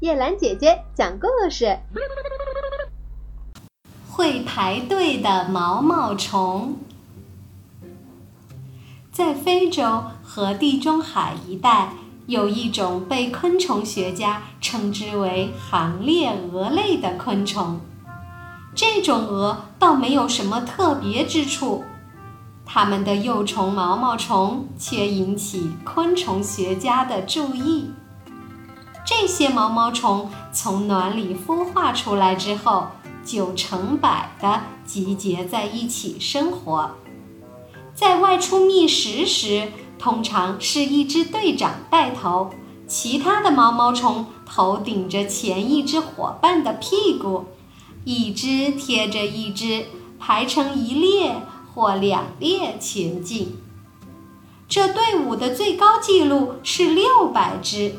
叶兰姐姐讲故事。会排队的毛毛虫，在非洲和地中海一带，有一种被昆虫学家称之为行列蛾类的昆虫。这种蛾倒没有什么特别之处，它们的幼虫毛毛虫却引起昆虫学家的注意。这些毛毛虫从卵里孵化出来之后，就成百的集结在一起生活。在外出觅食时，通常是一只队长带头，其他的毛毛虫头顶着前一只伙伴的屁股，一只贴着一只，排成一列或两列前进。这队伍的最高纪录是六百只。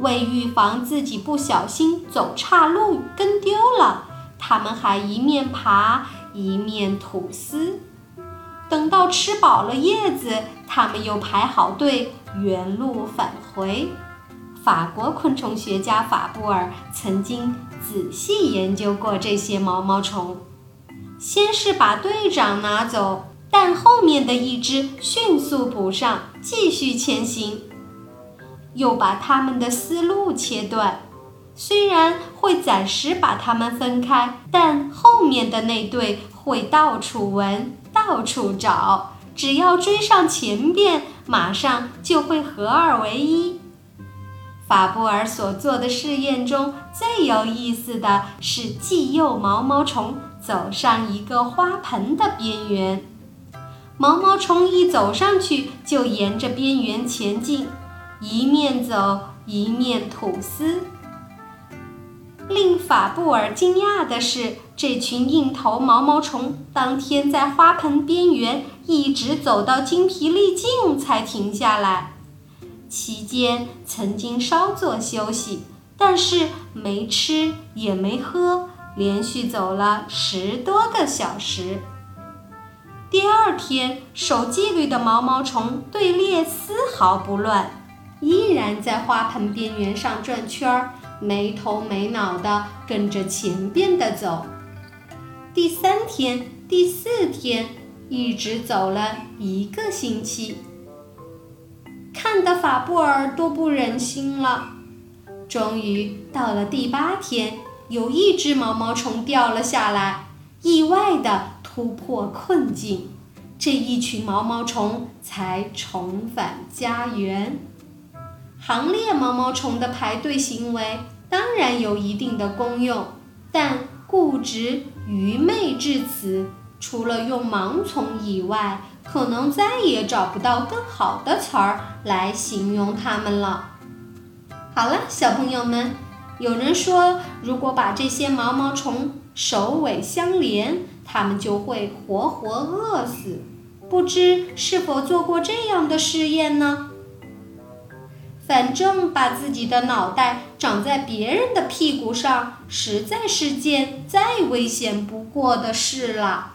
为预防自己不小心走岔路跟丢了，他们还一面爬一面吐丝。等到吃饱了叶子，他们又排好队原路返回。法国昆虫学家法布尔曾经仔细研究过这些毛毛虫，先是把队长拿走，但后面的一只迅速补上，继续前行。又把他们的思路切断，虽然会暂时把他们分开，但后面的那对会到处闻、到处找，只要追上前边，马上就会合二为一。法布尔所做的试验中最有意思的是，寄幼毛毛虫走上一个花盆的边缘，毛毛虫一走上去，就沿着边缘前进。一面走一面吐丝。令法布尔惊讶的是，这群硬头毛毛虫当天在花盆边缘一直走到精疲力尽才停下来，期间曾经稍作休息，但是没吃也没喝，连续走了十多个小时。第二天，守纪律的毛毛虫队列丝毫不乱。依然在花盆边缘上转圈儿，没头没脑地跟着前边的走。第三天、第四天，一直走了一个星期，看得法布尔都不忍心了。终于到了第八天，有一只毛毛虫掉了下来，意外地突破困境，这一群毛毛虫才重返家园。行列毛毛虫的排队行为当然有一定的功用，但固执、愚昧至此，除了用盲从以外，可能再也找不到更好的词儿来形容它们了。好了，小朋友们，有人说，如果把这些毛毛虫首尾相连，它们就会活活饿死。不知是否做过这样的试验呢？反正把自己的脑袋长在别人的屁股上，实在是件再危险不过的事了。